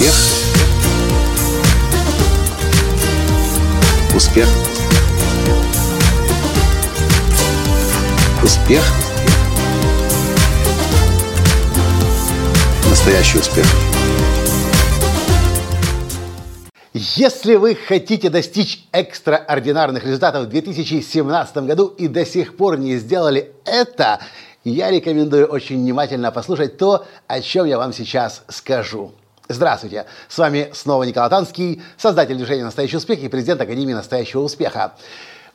Успех. Успех. Успех. Настоящий успех. Если вы хотите достичь экстраординарных результатов в 2017 году и до сих пор не сделали это, я рекомендую очень внимательно послушать то, о чем я вам сейчас скажу. Здравствуйте! С вами снова Николай Танский, создатель движения «Настоящий успех» и президент Академии «Настоящего успеха».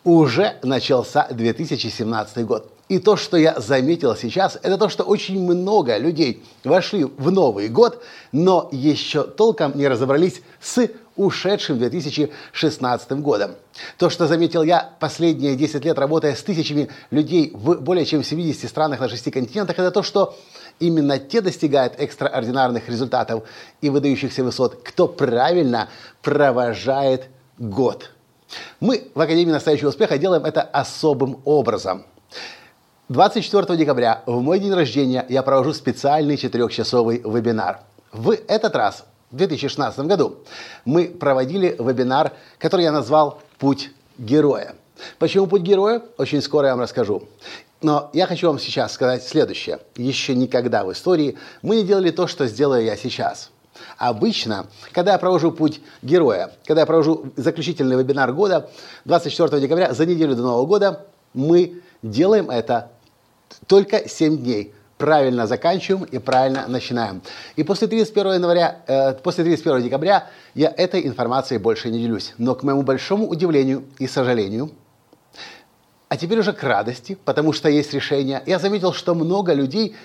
Уже начался 2017 год. И то, что я заметил сейчас, это то, что очень много людей вошли в Новый год, но еще толком не разобрались с ушедшим 2016 годом. То, что заметил я последние 10 лет, работая с тысячами людей в более чем 70 странах на 6 континентах, это то, что именно те достигают экстраординарных результатов и выдающихся высот, кто правильно провожает год. Мы в Академии настоящего успеха делаем это особым образом. 24 декабря, в мой день рождения, я провожу специальный четырехчасовый вебинар. В этот раз в 2016 году мы проводили вебинар, который я назвал «Путь героя». Почему путь героя? Очень скоро я вам расскажу. Но я хочу вам сейчас сказать следующее. Еще никогда в истории мы не делали то, что сделаю я сейчас. Обычно, когда я провожу путь героя, когда я провожу заключительный вебинар года, 24 декабря, за неделю до Нового года, мы делаем это только 7 дней правильно заканчиваем и правильно начинаем. И после 31 января, э, после 31 декабря я этой информацией больше не делюсь. Но к моему большому удивлению и сожалению, а теперь уже к радости, потому что есть решение, я заметил, что много людей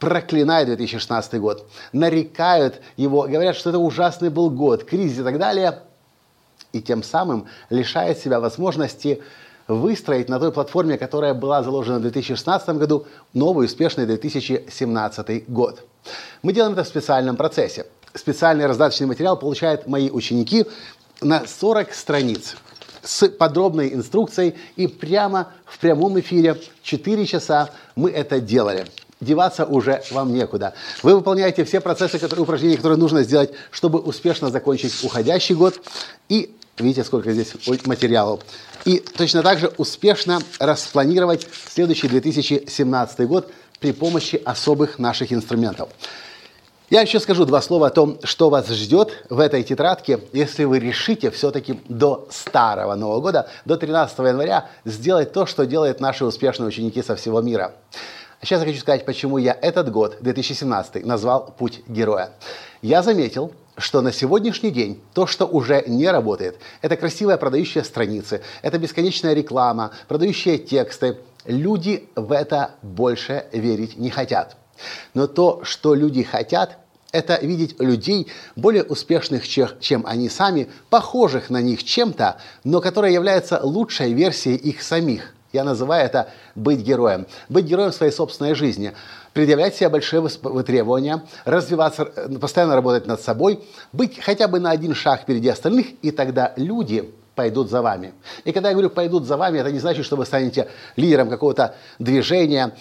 проклинают 2016 год, нарекают его, говорят, что это ужасный был год, кризис и так далее, и тем самым лишают себя возможности выстроить на той платформе, которая была заложена в 2016 году, новый успешный 2017 год. Мы делаем это в специальном процессе. Специальный раздаточный материал получают мои ученики на 40 страниц с подробной инструкцией и прямо в прямом эфире 4 часа мы это делали деваться уже вам некуда. Вы выполняете все процессы, которые, упражнения, которые нужно сделать, чтобы успешно закончить уходящий год. И видите, сколько здесь материалов и точно так же успешно распланировать следующий 2017 год при помощи особых наших инструментов. Я еще скажу два слова о том, что вас ждет в этой тетрадке, если вы решите все-таки до старого Нового года, до 13 января, сделать то, что делают наши успешные ученики со всего мира. А сейчас я хочу сказать, почему я этот год, 2017, назвал «Путь героя». Я заметил, что на сегодняшний день то, что уже не работает, это красивая продающая страницы, это бесконечная реклама, продающие тексты. Люди в это больше верить не хотят. Но то, что люди хотят, это видеть людей более успешных, чем они сами, похожих на них чем-то, но которые являются лучшей версией их самих. Я называю это быть героем. Быть героем своей собственной жизни предъявлять себе большие требования, развиваться, постоянно работать над собой, быть хотя бы на один шаг впереди остальных, и тогда люди пойдут за вами. И когда я говорю «пойдут за вами», это не значит, что вы станете лидером какого-то движения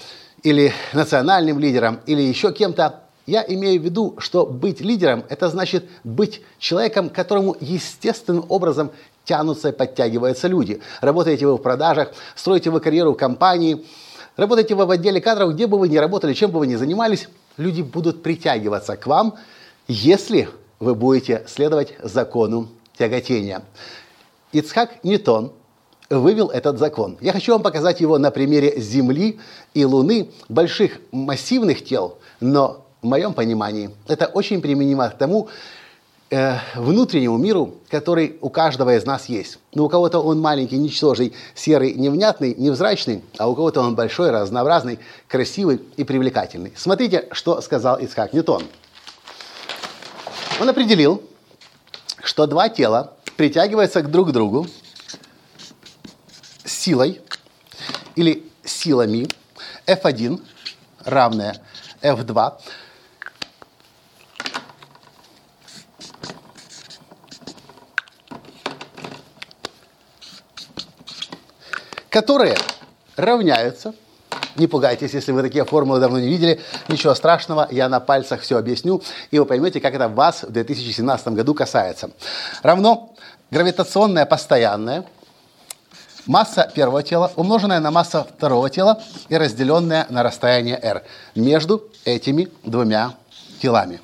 или национальным лидером, или еще кем-то. Я имею в виду, что быть лидером – это значит быть человеком, которому естественным образом тянутся и подтягиваются люди. Работаете вы в продажах, строите вы карьеру в компании – Работаете вы в отделе кадров, где бы вы ни работали, чем бы вы ни занимались, люди будут притягиваться к вам, если вы будете следовать закону тяготения. Ицхак Ньютон вывел этот закон. Я хочу вам показать его на примере Земли и Луны, больших массивных тел, но в моем понимании это очень применимо к тому, э, внутреннему миру, который у каждого из нас есть. Но у кого-то он маленький, ничтожный, серый, невнятный, невзрачный, а у кого-то он большой, разнообразный, красивый и привлекательный. Смотрите, что сказал Исхак Ньютон. Он определил, что два тела притягиваются друг к другу силой или силами F1 равное F2 которые равняются Не пугайтесь, если вы такие формулы давно не видели. Ничего страшного, я на пальцах все объясню, и вы поймете, как это вас в 2017 году касается. Равно гравитационная постоянная масса первого тела, умноженная на масса второго тела и разделенная на расстояние r между этими двумя телами.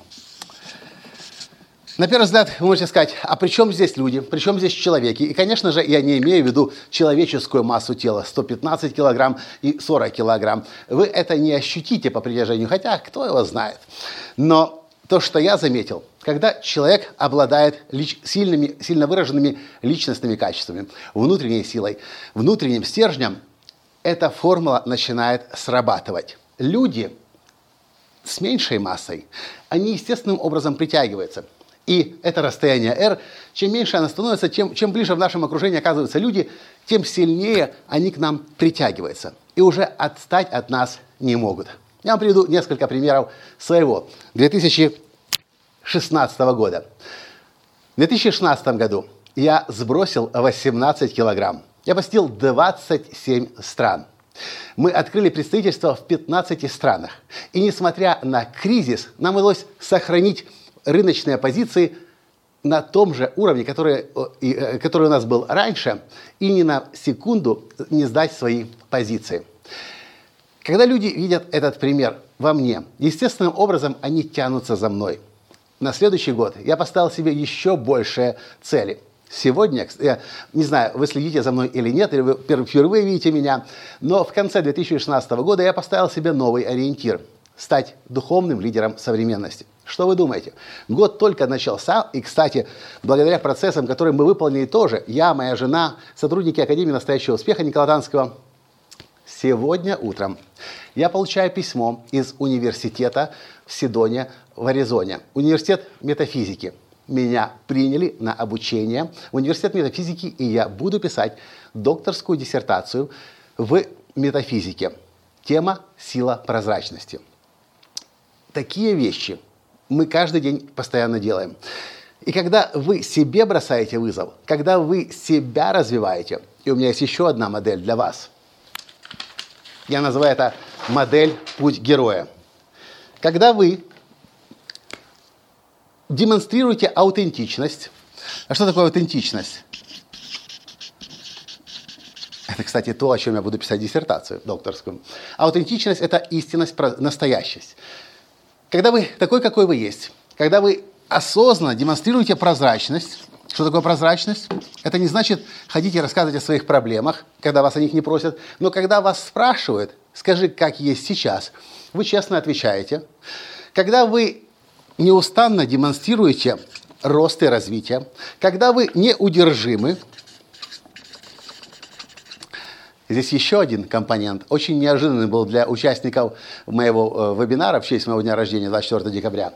На первый взгляд вы можете сказать, а при чем здесь люди, при чем здесь человеки? И, конечно же, я не имею в виду человеческую массу тела, 115 килограмм и 40 килограмм. Вы это не ощутите по притяжению, хотя кто его знает. Но то, что я заметил, когда человек обладает лич, сильными, сильно выраженными личностными качествами, внутренней силой, внутренним стержнем, эта формула начинает срабатывать. Люди с меньшей массой, они естественным образом притягиваются. И это расстояние r, чем меньше оно становится, чем, чем ближе в нашем окружении оказываются люди, тем сильнее они к нам притягиваются. И уже отстать от нас не могут. Я вам приведу несколько примеров своего 2016 года. В 2016 году я сбросил 18 килограмм. Я посетил 27 стран. Мы открыли представительство в 15 странах. И несмотря на кризис, нам удалось сохранить рыночные позиции на том же уровне, который, э, который у нас был раньше, и ни на секунду не сдать свои позиции. Когда люди видят этот пример во мне, естественным образом они тянутся за мной. На следующий год я поставил себе еще большие цели. Сегодня, я не знаю, вы следите за мной или нет, или вы впервые видите меня, но в конце 2016 года я поставил себе новый ориентир – стать духовным лидером современности. Что вы думаете? Год только начался, и, кстати, благодаря процессам, которые мы выполнили тоже, я, моя жена, сотрудники Академии настоящего успеха Никола Танского, сегодня утром я получаю письмо из университета в Сидоне в Аризоне, университет метафизики. Меня приняли на обучение в университет метафизики, и я буду писать докторскую диссертацию в метафизике. Тема «Сила прозрачности». Такие вещи – мы каждый день постоянно делаем. И когда вы себе бросаете вызов, когда вы себя развиваете, и у меня есть еще одна модель для вас. Я называю это модель «Путь героя». Когда вы демонстрируете аутентичность. А что такое аутентичность? Это, кстати, то, о чем я буду писать диссертацию докторскую. Аутентичность – это истинность, настоящесть. Когда вы такой, какой вы есть, когда вы осознанно демонстрируете прозрачность, что такое прозрачность? Это не значит ходить и рассказывать о своих проблемах, когда вас о них не просят, но когда вас спрашивают, скажи, как есть сейчас, вы честно отвечаете. Когда вы неустанно демонстрируете рост и развитие, когда вы неудержимы, Здесь еще один компонент, очень неожиданный был для участников моего э, вебинара в честь моего дня рождения, 24 декабря.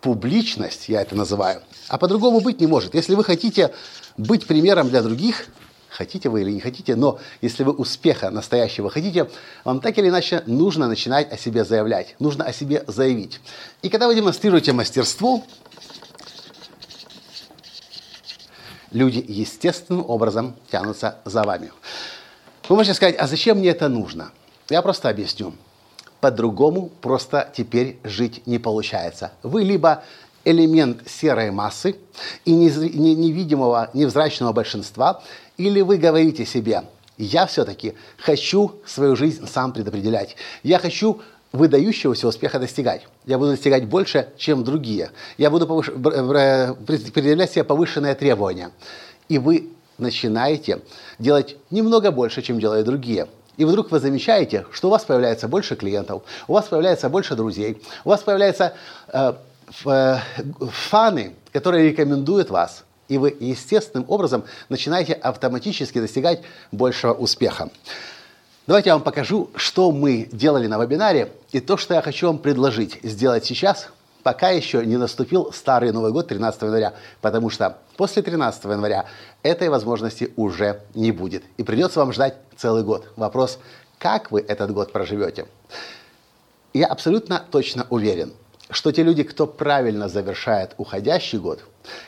Публичность, я это называю, а по-другому быть не может. Если вы хотите быть примером для других, хотите вы или не хотите, но если вы успеха настоящего хотите, вам так или иначе нужно начинать о себе заявлять, нужно о себе заявить. И когда вы демонстрируете мастерство, люди естественным образом тянутся за вами. Вы можете сказать, а зачем мне это нужно? Я просто объясню. По-другому просто теперь жить не получается. Вы либо элемент серой массы и невидимого, невзрачного большинства, или вы говорите себе, я все-таки хочу свою жизнь сам предопределять. Я хочу выдающегося успеха достигать. Я буду достигать больше, чем другие. Я буду повыш... предъявлять себе повышенные требования. И вы начинаете делать немного больше, чем делают другие. И вдруг вы замечаете, что у вас появляется больше клиентов, у вас появляется больше друзей, у вас появляются э, э, фаны, которые рекомендуют вас. И вы естественным образом начинаете автоматически достигать большего успеха. Давайте я вам покажу, что мы делали на вебинаре и то, что я хочу вам предложить сделать сейчас, пока еще не наступил старый Новый год 13 января, потому что после 13 января этой возможности уже не будет. И придется вам ждать целый год. Вопрос, как вы этот год проживете? Я абсолютно точно уверен, что те люди, кто правильно завершает уходящий год,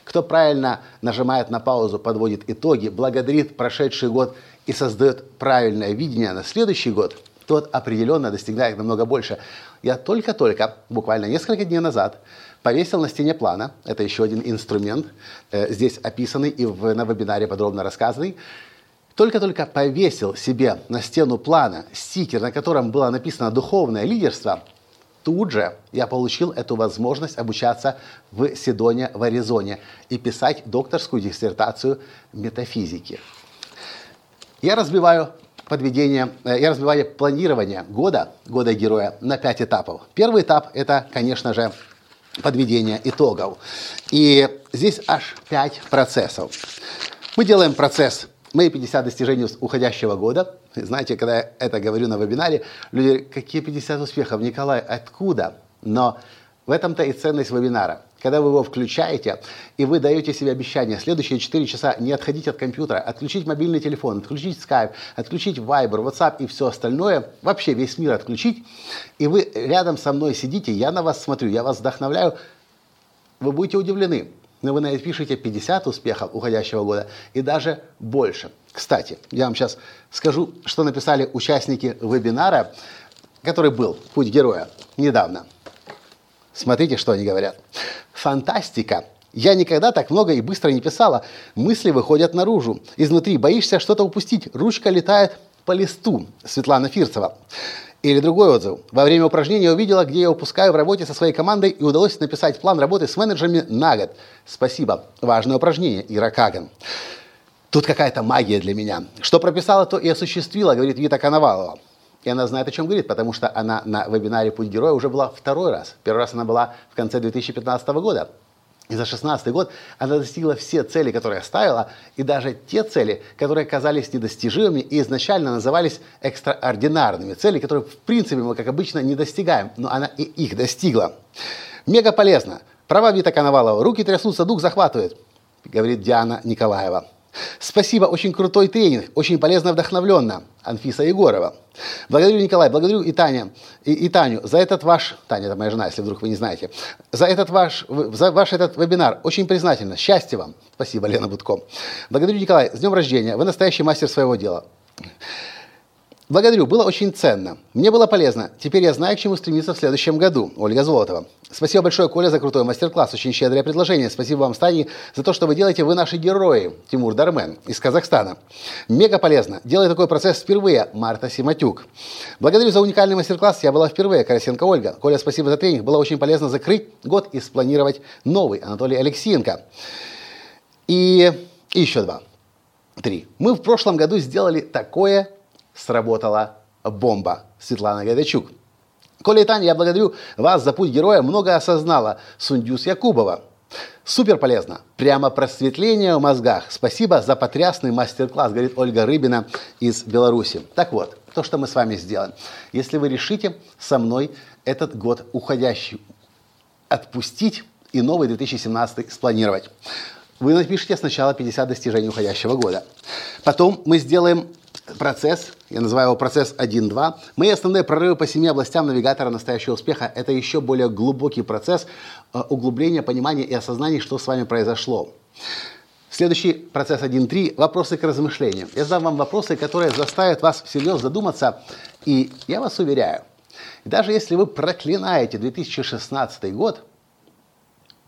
кто правильно нажимает на паузу, подводит итоги, благодарит прошедший год и создает правильное видение на следующий год, тот определенно достигает намного больше. Я только-только, буквально несколько дней назад, повесил на стене плана, это еще один инструмент, э, здесь описанный и на вебинаре подробно рассказанный, только-только повесил себе на стену плана стикер, на котором было написано «Духовное лидерство», тут же я получил эту возможность обучаться в Сидоне, в Аризоне и писать докторскую диссертацию метафизики. Я разбиваю подведение, э, я разбиваю планирование года, года героя на пять этапов. Первый этап – это, конечно же, подведение итогов. И здесь аж пять процессов. Мы делаем процесс Мои 50 достижений уходящего года. Знаете, когда я это говорю на вебинаре, люди говорят, какие 50 успехов, Николай, откуда? Но в этом-то и ценность вебинара. Когда вы его включаете, и вы даете себе обещание следующие 4 часа не отходить от компьютера, отключить мобильный телефон, отключить Skype, отключить Viber, WhatsApp и все остальное, вообще весь мир отключить, и вы рядом со мной сидите, я на вас смотрю, я вас вдохновляю, вы будете удивлены но вы напишите 50 успехов уходящего года и даже больше. Кстати, я вам сейчас скажу, что написали участники вебинара, который был «Путь героя» недавно. Смотрите, что они говорят. Фантастика. Я никогда так много и быстро не писала. Мысли выходят наружу. Изнутри боишься что-то упустить. Ручка летает по листу. Светлана Фирцева. Или другой отзыв. Во время упражнения увидела, где я упускаю в работе со своей командой и удалось написать план работы с менеджерами на год. Спасибо. Важное упражнение. Ира Каган. Тут какая-то магия для меня. Что прописала, то и осуществила, говорит Вита Коновалова. И она знает, о чем говорит, потому что она на вебинаре «Путь героя» уже была второй раз. Первый раз она была в конце 2015 года. И за 2016 год она достигла все цели, которые ставила, и даже те цели, которые казались недостижимыми и изначально назывались экстраординарными. Цели, которые, в принципе, мы, как обычно, не достигаем, но она и их достигла. Мега полезно. Права Вита Коновалова. Руки трясутся, дух захватывает, говорит Диана Николаева. Спасибо, очень крутой тренинг, очень полезно, вдохновленно. Анфиса Егорова. Благодарю, Николай, благодарю и Таня, и, и Таню за этот ваш, Таня, это моя жена, если вдруг вы не знаете, за этот ваш, за ваш этот вебинар. Очень признательна. Счастья вам. Спасибо, Лена Будко. Благодарю, Николай, с днем рождения. Вы настоящий мастер своего дела. Благодарю, было очень ценно. Мне было полезно. Теперь я знаю, к чему стремиться в следующем году. Ольга Золотова. Спасибо большое, Коля, за крутой мастер-класс. Очень щедрое предложение. Спасибо вам, Стани, за то, что вы делаете. Вы наши герои. Тимур Дармен из Казахстана. Мега полезно. Делаю такой процесс впервые. Марта Симатюк. Благодарю за уникальный мастер-класс. Я была впервые. Карасенко Ольга. Коля, спасибо за тренинг. Было очень полезно закрыть год и спланировать новый. Анатолий Алексеенко. И, и еще два. Три. Мы в прошлом году сделали такое сработала бомба. Светлана Гайдачук. Коля и Таня, я благодарю вас за путь героя. Много осознала. Сундюс Якубова. Супер полезно. Прямо просветление в мозгах. Спасибо за потрясный мастер-класс, говорит Ольга Рыбина из Беларуси. Так вот, то, что мы с вами сделаем. Если вы решите со мной этот год уходящий отпустить и новый 2017 спланировать. Вы напишите сначала 50 достижений уходящего года. Потом мы сделаем процесс, я называю его процесс 1-2. Мои основные прорывы по семи областям навигатора настоящего успеха – это еще более глубокий процесс э, углубления, понимания и осознания, что с вами произошло. Следующий процесс 1.3 – вопросы к размышлению. Я задам вам вопросы, которые заставят вас всерьез задуматься. И я вас уверяю, даже если вы проклинаете 2016 год,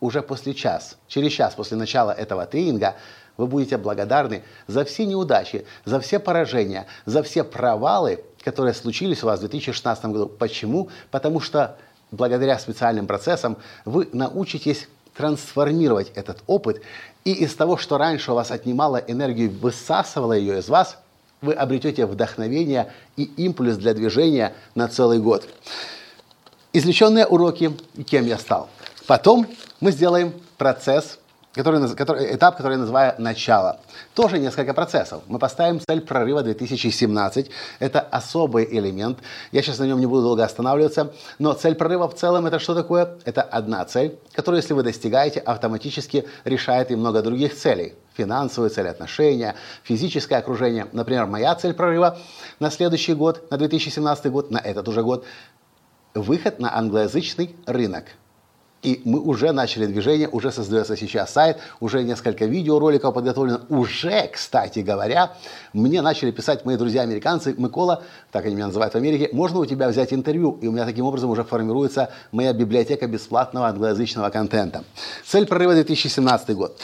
уже после час, через час после начала этого тренинга – вы будете благодарны за все неудачи, за все поражения, за все провалы, которые случились у вас в 2016 году. Почему? Потому что благодаря специальным процессам вы научитесь трансформировать этот опыт, и из того, что раньше у вас отнимало энергию, высасывало ее из вас, вы обретете вдохновение и импульс для движения на целый год. Извлеченные уроки, кем я стал. Потом мы сделаем процесс который, который, этап, который я называю «начало». Тоже несколько процессов. Мы поставим цель прорыва 2017. Это особый элемент. Я сейчас на нем не буду долго останавливаться. Но цель прорыва в целом это что такое? Это одна цель, которую, если вы достигаете, автоматически решает и много других целей. Финансовые цели, отношения, физическое окружение. Например, моя цель прорыва на следующий год, на 2017 год, на этот уже год, выход на англоязычный рынок – И мы уже начали движение, уже создается сейчас сайт, уже несколько видеороликов подготовлено. Уже, кстати говоря, мне начали писать мои друзья-американцы, Микола, так они меня называют в Америке, можно у тебя взять интервью? И у меня таким образом уже формируется моя библиотека бесплатного англоязычного контента. Цель прорыва 2017 год.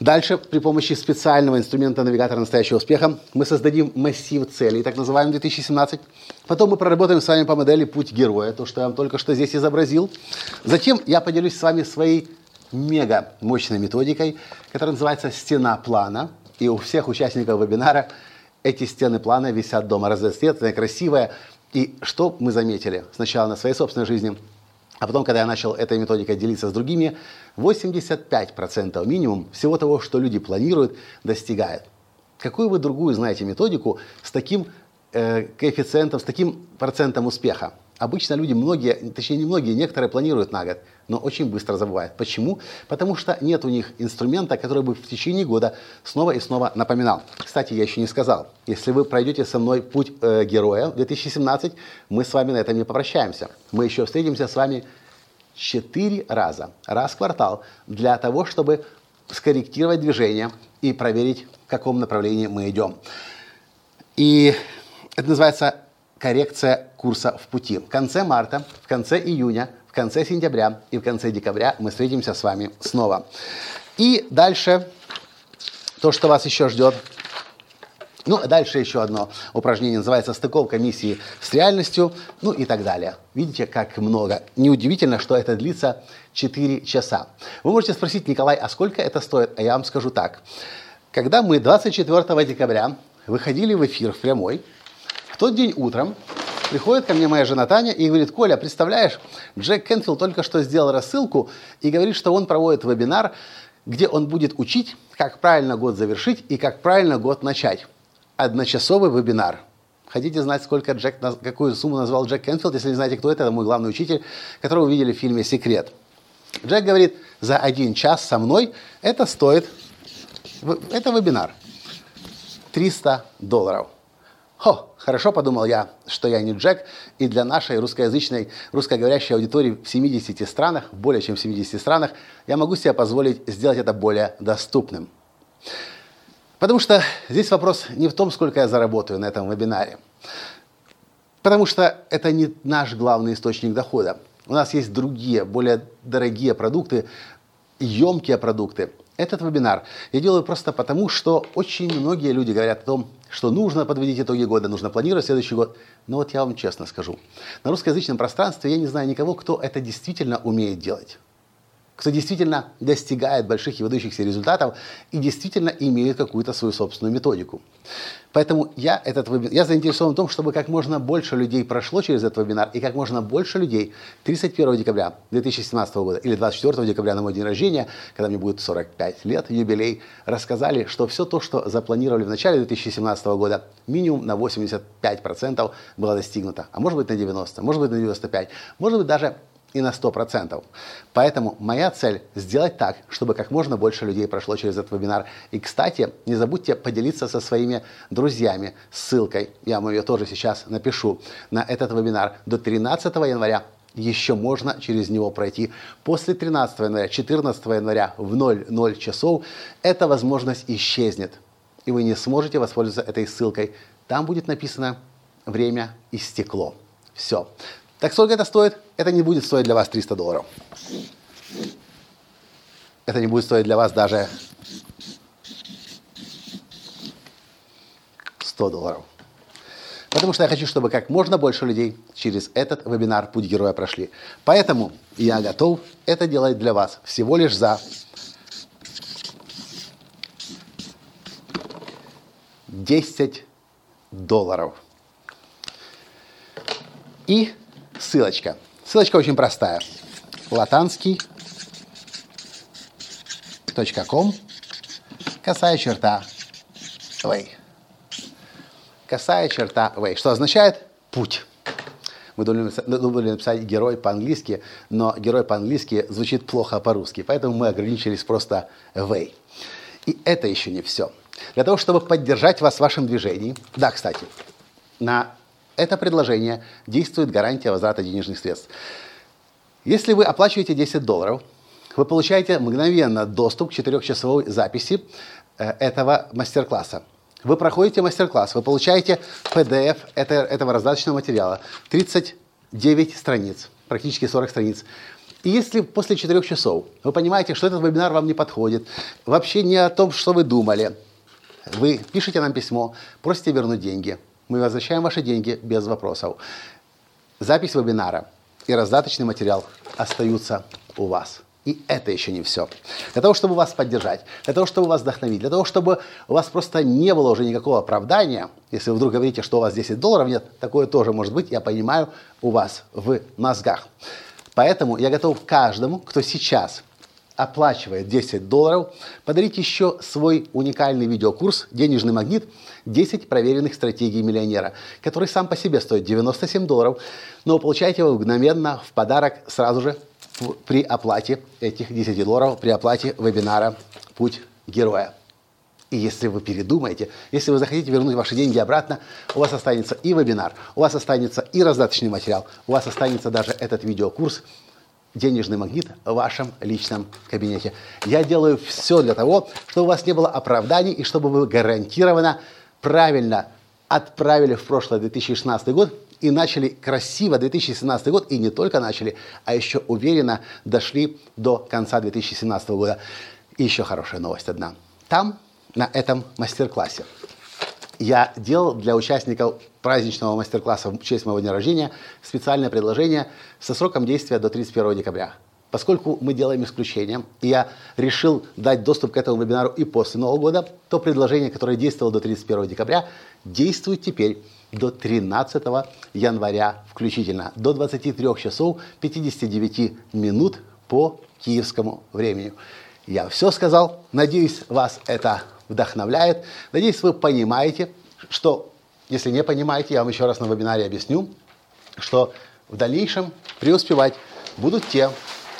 Дальше при помощи специального инструмента навигатора настоящего успеха мы создадим массив целей, так называемый 2017. Потом мы проработаем с вами по модели «Путь героя», то, что я вам только что здесь изобразил. Затем я поделюсь с вами своей мега мощной методикой, которая называется «Стена плана». И у всех участников вебинара эти стены плана висят дома разноцветные, красивые. И что мы заметили сначала на своей собственной жизни – а потом, когда я начал этой методикой делиться с другими, 85% минимум всего того, что люди планируют, достигают. Какую вы другую знаете методику с таким э, коэффициентом, с таким процентом успеха? Обычно люди, многие, точнее не многие, некоторые планируют на год, но очень быстро забывают. Почему? Потому что нет у них инструмента, который бы в течение года снова и снова напоминал. Кстати, я еще не сказал, если вы пройдете со мной путь э, героя 2017, мы с вами на этом не попрощаемся. Мы еще встретимся с вами четыре раза, раз в квартал, для того, чтобы скорректировать движение и проверить, в каком направлении мы идем. И это называется коррекция курса в пути. В конце марта, в конце июня, в конце сентября и в конце декабря мы встретимся с вами снова. И дальше то, что вас еще ждет. Ну, дальше еще одно упражнение называется «Стыковка миссии с реальностью», ну и так далее. Видите, как много. Неудивительно, что это длится 4 часа. Вы можете спросить, Николай, а сколько это стоит? А я вам скажу так. Когда мы 24 декабря выходили в эфир в прямой, тот день утром приходит ко мне моя жена Таня и говорит, Коля, представляешь, Джек Кенфилд только что сделал рассылку и говорит, что он проводит вебинар, где он будет учить, как правильно год завершить и как правильно год начать. Одночасовый вебинар. Хотите знать, сколько Джек, какую сумму назвал Джек Кенфилд? Если не знаете, кто это, это мой главный учитель, которого вы видели в фильме «Секрет». Джек говорит, за один час со мной это стоит, это вебинар, 300 долларов. Хо, хорошо, подумал я, что я не Джек, и для нашей русскоязычной, русскоговорящей аудитории в 70 странах, более чем в 70 странах, я могу себе позволить сделать это более доступным. Потому что здесь вопрос не в том, сколько я заработаю на этом вебинаре. Потому что это не наш главный источник дохода. У нас есть другие, более дорогие продукты, емкие продукты. Этот вебинар. Я делаю просто потому, что очень многие люди говорят о том, что нужно подводить итоги года, нужно планировать следующий год. Но вот я вам честно скажу, на русскоязычном пространстве я не знаю никого, кто это действительно умеет делать кто действительно достигает больших и выдающихся результатов и действительно имеет какую-то свою собственную методику. Поэтому я, этот, я заинтересован в том, чтобы как можно больше людей прошло через этот вебинар, и как можно больше людей 31 декабря 2017 года или 24 декабря на мой день рождения, когда мне будет 45 лет, юбилей, рассказали, что все то, что запланировали в начале 2017 года, минимум на 85% было достигнуто. А может быть на 90, может быть на 95, может быть даже и на 100%. Поэтому моя цель сделать так, чтобы как можно больше людей прошло через этот вебинар. И, кстати, не забудьте поделиться со своими друзьями ссылкой, я вам ее тоже сейчас напишу, на этот вебинар до 13 января еще можно через него пройти. После 13 января, 14 января в 00 часов эта возможность исчезнет. И вы не сможете воспользоваться этой ссылкой. Там будет написано «Время истекло». Все. Так сколько это стоит? Это не будет стоить для вас 300 долларов. Это не будет стоить для вас даже 100 долларов. Потому что я хочу, чтобы как можно больше людей через этот вебинар «Путь героя» прошли. Поэтому я готов это делать для вас всего лишь за 10 долларов. И ссылочка. Ссылочка очень простая. латанский.ком косая черта way. Косая черта way. Что означает путь. Мы думали написать герой по-английски, но герой по-английски звучит плохо по-русски, поэтому мы ограничились просто way. И это еще не все. Для того, чтобы поддержать вас в вашем движении, да, кстати, на это предложение действует гарантия возврата денежных средств. Если вы оплачиваете 10 долларов, вы получаете мгновенно доступ к 4-часовой записи э, этого мастер-класса. Вы проходите мастер-класс, вы получаете PDF этого раздаточного материала, 39 страниц, практически 40 страниц. И если после 4 часов вы понимаете, что этот вебинар вам не подходит, вообще не о том, что вы думали, вы пишете нам письмо, просите вернуть деньги. Мы возвращаем ваши деньги без вопросов. Запись вебинара и раздаточный материал остаются у вас. И это еще не все. Для того, чтобы вас поддержать, для того, чтобы вас вдохновить, для того, чтобы у вас просто не было уже никакого оправдания, если вы вдруг говорите, что у вас 10 долларов нет, такое тоже может быть, я понимаю, у вас в мозгах. Поэтому я готов каждому, кто сейчас оплачивает 10 долларов, подарить еще свой уникальный видеокурс «Денежный магнит. 10 проверенных стратегий миллионера», который сам по себе стоит 97 долларов, но получаете его мгновенно в подарок сразу же при оплате этих 10 долларов, при оплате вебинара «Путь героя». И если вы передумаете, если вы захотите вернуть ваши деньги обратно, у вас останется и вебинар, у вас останется и раздаточный материал, у вас останется даже этот видеокурс «Денежный магнит» в вашем личном кабинете. Я делаю все для того, чтобы у вас не было оправданий и чтобы вы гарантированно правильно отправили в прошлое 2016 год и начали красиво 2017 год, и не только начали, а еще уверенно дошли до конца 2017 года. И еще хорошая новость одна. Там, на этом мастер-классе, я делал для участников праздничного мастер-класса в честь моего дня рождения специальное предложение со сроком действия до 31 декабря. Поскольку мы делаем исключение, и я решил дать доступ к этому вебинару и после Нового года, то предложение, которое действовало до 31 декабря, действует теперь до 13 января включительно, до 23 часов 59 минут по киевскому времени. Я все сказал. Надеюсь, вас это вдохновляет. Надеюсь, вы понимаете, что, если не понимаете, я вам еще раз на вебинаре объясню, что в дальнейшем преуспевать будут те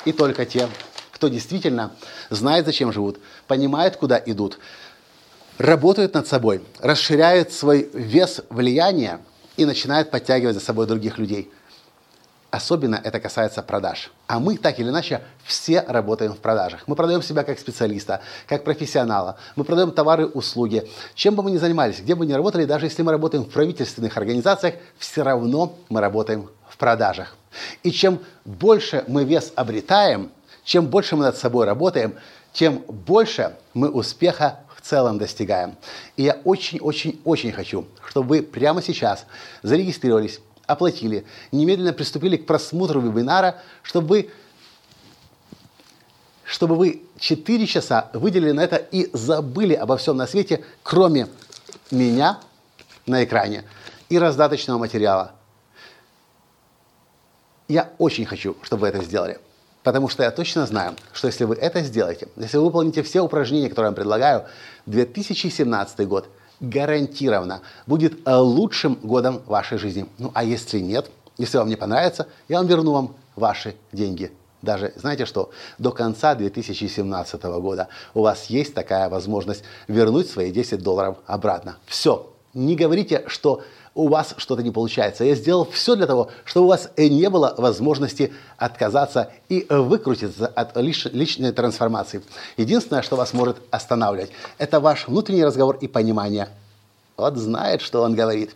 и только те, кто действительно знает, зачем живут, понимает, куда идут, работают над собой, расширяют свой вес влияния и начинают подтягивать за собой других людей. Особенно это касается продаж. А мы так или иначе все работаем в продажах. Мы продаем себя как специалиста, как профессионала. Мы продаем товары, услуги. Чем бы мы ни занимались, где бы ни работали, даже если мы работаем в правительственных организациях, все равно мы работаем в продажах. И чем больше мы вес обретаем, чем больше мы над собой работаем, тем больше мы успеха в целом достигаем. И я очень-очень-очень хочу, чтобы вы прямо сейчас зарегистрировались, оплатили, немедленно приступили к просмотру вебинара, чтобы чтобы вы 4 часа выделили на это и забыли обо всем на свете, кроме меня на экране и раздаточного материала. Я очень хочу, чтобы вы это сделали. Потому что я точно знаю, что если вы это сделаете, если вы выполните все упражнения, которые я вам предлагаю, 2017 год гарантированно будет э, лучшим годом вашей жизни. Ну а если нет, если вам не понравится, я вам верну вам ваши деньги. Даже, знаете что, до конца 2017 года у вас есть такая возможность вернуть свои 10 долларов обратно. Все. Не говорите, что у вас что-то не получается. Я сделал все для того, чтобы у вас не было возможности отказаться и выкрутиться от личной трансформации. Единственное, что вас может останавливать, это ваш внутренний разговор и понимание. Вот знает, что он говорит.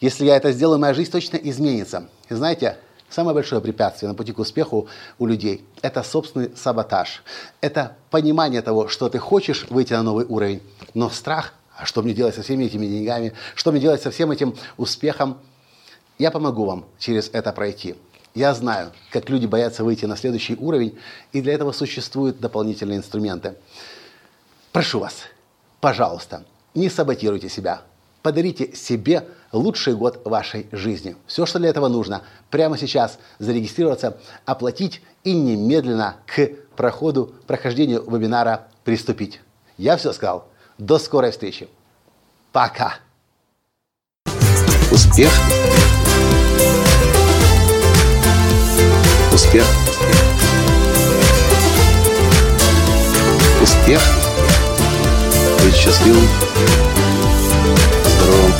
Если я это сделаю, моя жизнь точно изменится. И знаете, Самое большое препятствие на пути к успеху у людей – это собственный саботаж. Это понимание того, что ты хочешь выйти на новый уровень, но страх а что мне делать со всеми этими деньгами? Что мне делать со всем этим успехом? Я помогу вам через это пройти. Я знаю, как люди боятся выйти на следующий уровень, и для этого существуют дополнительные инструменты. Прошу вас, пожалуйста, не саботируйте себя. Подарите себе лучший год вашей жизни. Все, что для этого нужно, прямо сейчас зарегистрироваться, оплатить и немедленно к проходу, прохождению вебинара приступить. Я все сказал. До скорой встречи. Пока. Успех. Успех. Успех. Быть счастливым, здоровым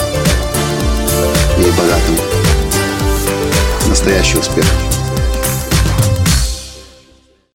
и богатым. Настоящий успех.